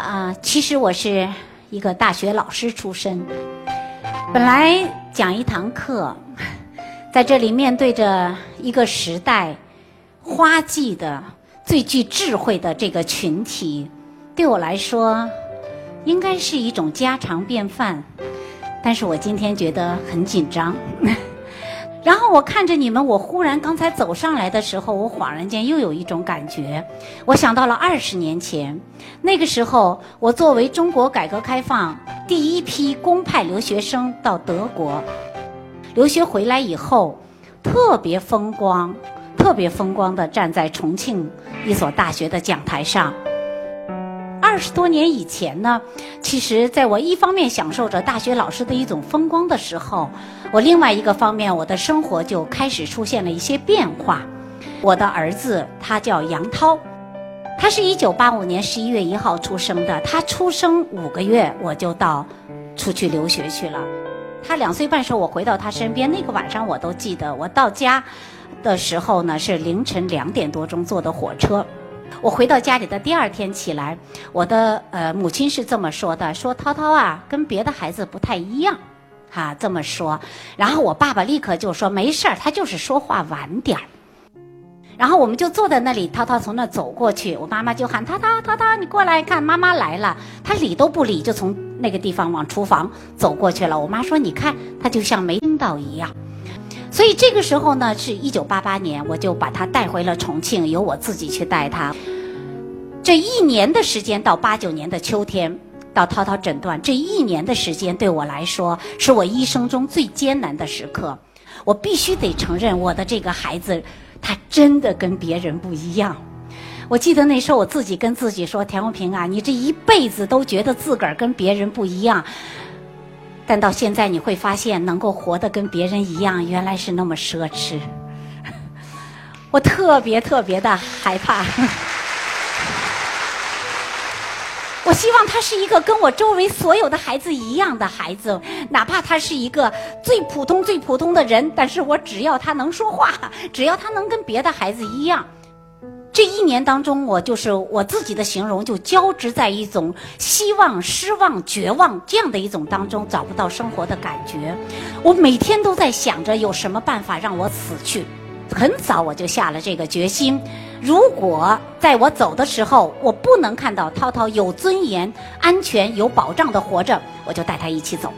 啊，其实我是一个大学老师出身，本来讲一堂课，在这里面对着一个时代花季的最具智慧的这个群体，对我来说应该是一种家常便饭，但是我今天觉得很紧张。然后我看着你们，我忽然刚才走上来的时候，我恍然间又有一种感觉，我想到了二十年前，那个时候我作为中国改革开放第一批公派留学生到德国留学回来以后，特别风光、特别风光的站在重庆一所大学的讲台上。二十多年以前呢，其实在我一方面享受着大学老师的一种风光的时候，我另外一个方面，我的生活就开始出现了一些变化。我的儿子他叫杨涛，他是一九八五年十一月一号出生的。他出生五个月，我就到出去留学去了。他两岁半时候，我回到他身边，那个晚上我都记得。我到家的时候呢，是凌晨两点多钟坐的火车。我回到家里的第二天起来，我的呃母亲是这么说的：说涛涛啊，跟别的孩子不太一样，哈这么说。然后我爸爸立刻就说：没事儿，他就是说话晚点儿。然后我们就坐在那里，涛涛从那走过去，我妈妈就喊涛涛涛涛，你过来看，妈妈来了。他理都不理，就从那个地方往厨房走过去了。我妈说：你看，他就像没听到一样。所以这个时候呢，是一九八八年，我就把他带回了重庆，由我自己去带他。这一年的时间到八九年的秋天，到涛涛诊断这一年的时间，对我来说是我一生中最艰难的时刻。我必须得承认，我的这个孩子，他真的跟别人不一样。我记得那时候我自己跟自己说：“田红平啊，你这一辈子都觉得自个儿跟别人不一样。”但到现在你会发现，能够活得跟别人一样，原来是那么奢侈。我特别特别的害怕。我希望他是一个跟我周围所有的孩子一样的孩子，哪怕他是一个最普通、最普通的人，但是我只要他能说话，只要他能跟别的孩子一样。这一年当中，我就是我自己的形容，就交织在一种希望、失望、绝望这样的一种当中，找不到生活的感觉。我每天都在想着有什么办法让我死去。很早我就下了这个决心，如果在我走的时候，我不能看到涛涛有尊严、安全、有保障的活着，我就带他一起走。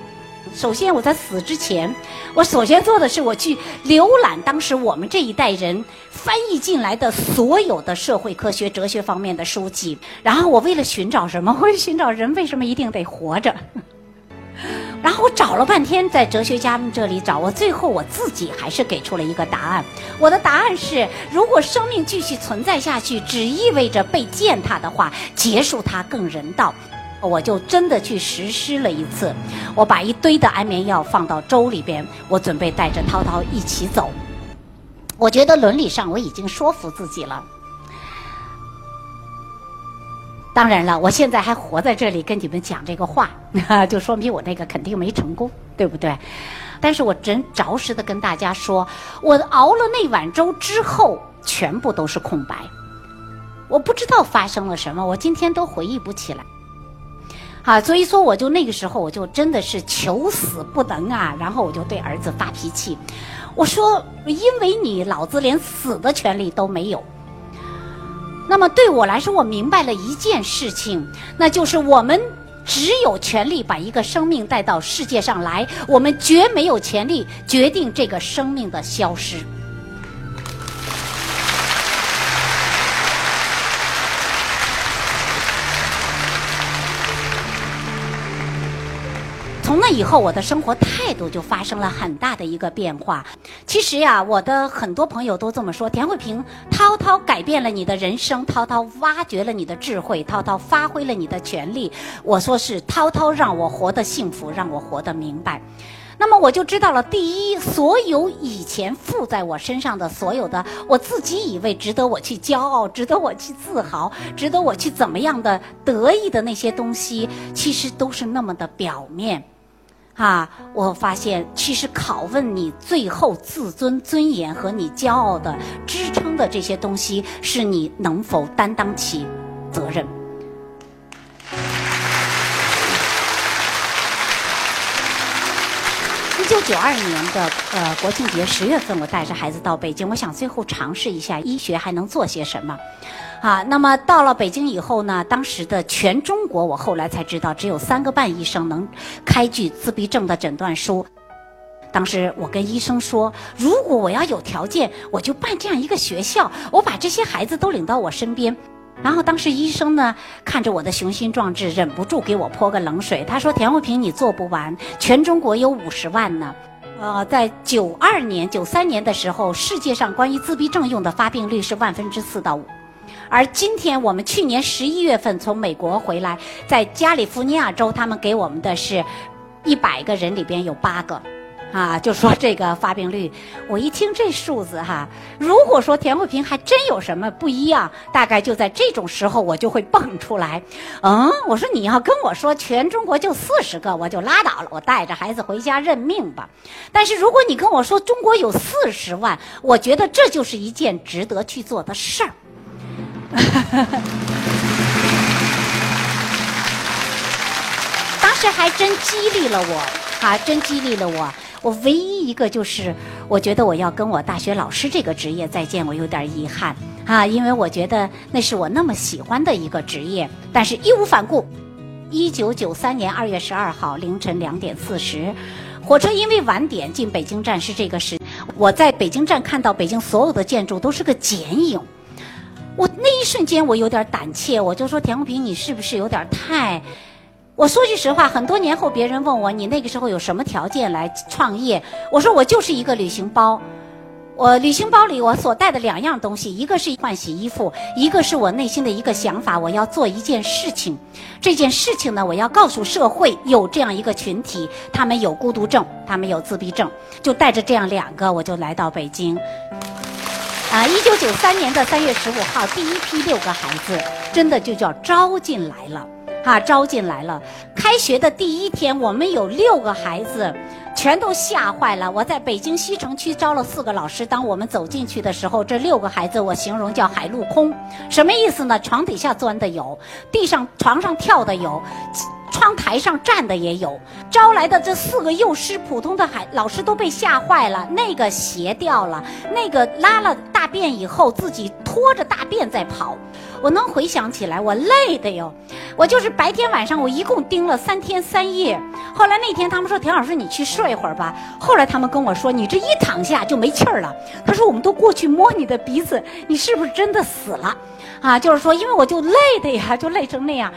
首先，我在死之前，我首先做的是我去浏览当时我们这一代人翻译进来的所有的社会科学、哲学方面的书籍。然后，我为了寻找什么？我寻找人为什么一定得活着？然后我找了半天，在哲学家们这里找，我最后我自己还是给出了一个答案。我的答案是：如果生命继续存在下去，只意味着被践踏的话，结束它更人道。我就真的去实施了一次，我把一堆的安眠药放到粥里边，我准备带着涛涛一起走。我觉得伦理上我已经说服自己了。当然了，我现在还活在这里跟你们讲这个话，就说明我那个肯定没成功，对不对？但是我真着实的跟大家说，我熬了那碗粥之后，全部都是空白。我不知道发生了什么，我今天都回忆不起来。啊，所以说我就那个时候，我就真的是求死不能啊！然后我就对儿子发脾气，我说：“因为你老子连死的权利都没有。”那么对我来说，我明白了一件事情，那就是我们只有权利把一个生命带到世界上来，我们绝没有权利决定这个生命的消失。从那以后，我的生活态度就发生了很大的一个变化。其实呀，我的很多朋友都这么说：田慧萍，涛涛改变了你的人生，涛涛挖掘了你的智慧，涛涛发挥了你的权利。我说是涛涛让我活得幸福，让我活得明白。那么我就知道了，第一，所有以前附在我身上的所有的，我自己以为值得我去骄傲、值得我去自豪、值得我去怎么样的得意的那些东西，其实都是那么的表面。啊！我发现，其实拷问你最后自尊、尊严和你骄傲的支撑的这些东西，是你能否担当起责任。九二年的呃国庆节十月份，我带着孩子到北京，我想最后尝试一下医学还能做些什么。啊，那么到了北京以后呢，当时的全中国，我后来才知道，只有三个半医生能开具自闭症的诊断书。当时我跟医生说，如果我要有条件，我就办这样一个学校，我把这些孩子都领到我身边。然后当时医生呢，看着我的雄心壮志，忍不住给我泼个冷水。他说：“田慧萍，你做不完，全中国有五十万呢。呃，在九二年、九三年的时候，世界上关于自闭症用的发病率是万分之四到五。”而今天我们去年十一月份从美国回来，在加利福尼亚州，他们给我们的是，一百个人里边有八个，啊，就说这个发病率，我一听这数字哈，如果说田慧萍还真有什么不一样，大概就在这种时候我就会蹦出来，嗯，我说你要跟我说全中国就四十个，我就拉倒了，我带着孩子回家认命吧。但是如果你跟我说中国有四十万，我觉得这就是一件值得去做的事儿。当时还真激励了我，啊，真激励了我。我唯一一个就是，我觉得我要跟我大学老师这个职业再见，我有点遗憾啊，因为我觉得那是我那么喜欢的一个职业。但是义无反顾。一九九三年二月十二号凌晨两点四十，火车因为晚点进北京站是这个时，我在北京站看到北京所有的建筑都是个剪影。我那一瞬间，我有点胆怯，我就说田红平，你是不是有点太……我说句实话，很多年后别人问我，你那个时候有什么条件来创业？我说我就是一个旅行包，我旅行包里我所带的两样东西，一个是换洗衣服，一个是我内心的一个想法，我要做一件事情。这件事情呢，我要告诉社会有这样一个群体，他们有孤独症，他们有自闭症，就带着这样两个，我就来到北京。啊，一九九三年的三月十五号，第一批六个孩子真的就叫招进来了，哈，招进来了。开学的第一天，我们有六个孩子，全都吓坏了。我在北京西城区招了四个老师，当我们走进去的时候，这六个孩子我形容叫海陆空，什么意思呢？床底下钻的有，地上床上跳的有。窗台上站的也有，招来的这四个幼师，普通的孩老师都被吓坏了。那个鞋掉了，那个拉了大便以后自己拖着大便在跑。我能回想起来，我累的哟。我就是白天晚上，我一共盯了三天三夜。后来那天他们说：“田老师，你去睡会儿吧。”后来他们跟我说：“你这一躺下就没气儿了。”他说：“我们都过去摸你的鼻子，你是不是真的死了？”啊，就是说，因为我就累的呀，就累成那样。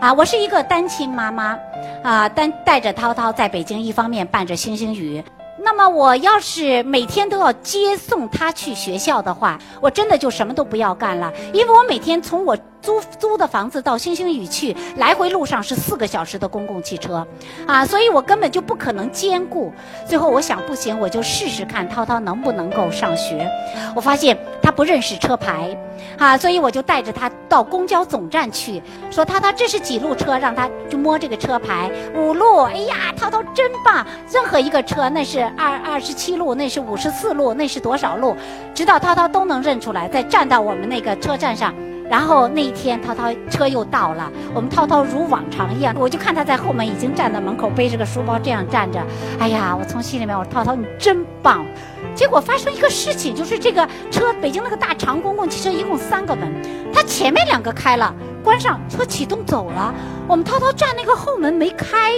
啊，我是一个单亲妈妈，啊，单带着涛涛在北京，一方面伴着星星雨。那么我要是每天都要接送他去学校的话，我真的就什么都不要干了，因为我每天从我。租租的房子到星星雨去，来回路上是四个小时的公共汽车，啊，所以我根本就不可能兼顾。最后我想不行，我就试试看涛涛能不能够上学。我发现他不认识车牌，啊，所以我就带着他到公交总站去，说涛涛这是几路车，让他就摸这个车牌，五路。哎呀，涛涛真棒，任何一个车那是二二十七路，那是五十四路，那是多少路，直到涛涛都能认出来，再站到我们那个车站上。然后那一天，涛涛车又到了，我们涛涛如往常一样，我就看他在后门已经站在门口，背着个书包这样站着。哎呀，我从心里面我说涛涛你真棒。结果发生一个事情，就是这个车北京那个大长公共汽车一共三个门，它前面两个开了，关上，车启动走了，我们涛涛站那个后门没开。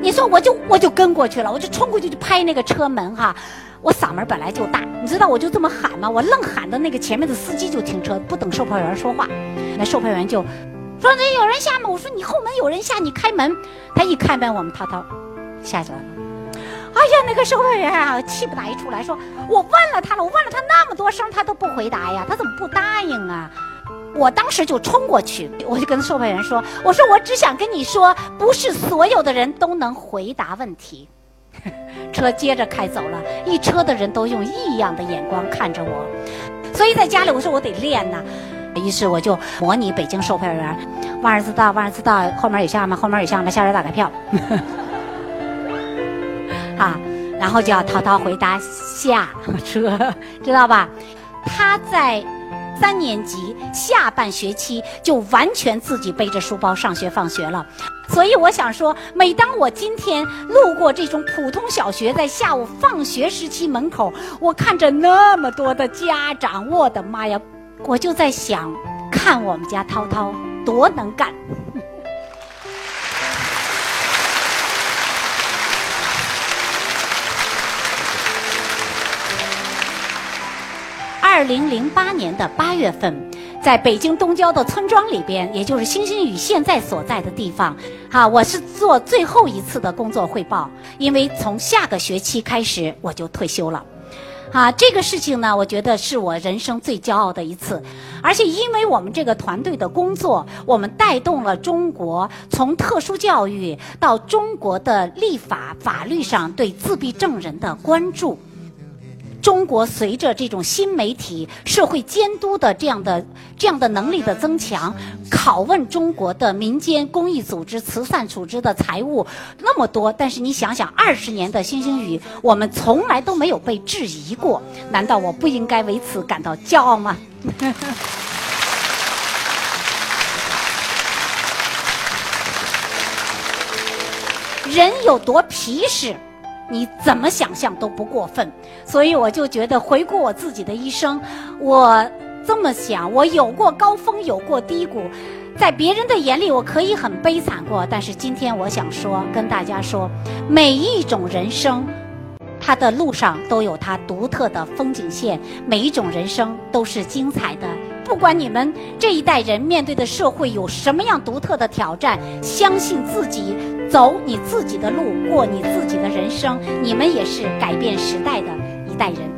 你说我就我就跟过去了，我就冲过去就拍那个车门哈。我嗓门本来就大，你知道我就这么喊吗？我愣喊的那个前面的司机就停车，不等售票员说话，那售票员就说：“那有人下吗？”我说：“你后门有人下，你开门。”他一开门，我们涛涛下去了。哎呀，那个售票员啊，气不打一处来，说：“我问了他了，我问了他那么多声，他都不回答呀，他怎么不答应啊？”我当时就冲过去，我就跟售票员说：“我说我只想跟你说，不是所有的人都能回答问题。”车接着开走了，一车的人都用异样的眼光看着我，所以在家里我说我得练呐，于是我就模拟北京售票员，万儿知道，万儿知道，后面有下吗？后面有下吗？下来打开票，啊，然后就要滔滔回答下车，知道吧？他在三年级下半学期就完全自己背着书包上学放学了。所以我想说，每当我今天路过这种普通小学，在下午放学时期门口，我看着那么多的家长，我的妈呀，我就在想，看我们家涛涛多能干。二零零八年的八月份，在北京东郊的村庄里边，也就是星星雨现在所在的地方，哈，我是做最后一次的工作汇报，因为从下个学期开始我就退休了，啊，这个事情呢，我觉得是我人生最骄傲的一次，而且因为我们这个团队的工作，我们带动了中国从特殊教育到中国的立法法律上对自闭症人的关注。中国随着这种新媒体、社会监督的这样的这样的能力的增强，拷问中国的民间公益组织、慈善组织的财务那么多，但是你想想，二十年的星星雨，我们从来都没有被质疑过，难道我不应该为此感到骄傲吗？人有多皮实？你怎么想象都不过分，所以我就觉得回顾我自己的一生，我这么想，我有过高峰，有过低谷，在别人的眼里我可以很悲惨过，但是今天我想说，跟大家说，每一种人生，它的路上都有它独特的风景线，每一种人生都是精彩的。不管你们这一代人面对的社会有什么样独特的挑战，相信自己。走你自己的路，过你自己的人生，你们也是改变时代的一代人。